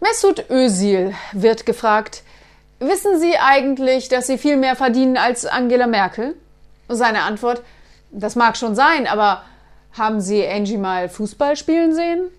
Mesut Özil wird gefragt, wissen Sie eigentlich, dass Sie viel mehr verdienen als Angela Merkel? Seine Antwort, das mag schon sein, aber haben Sie Angie mal Fußball spielen sehen?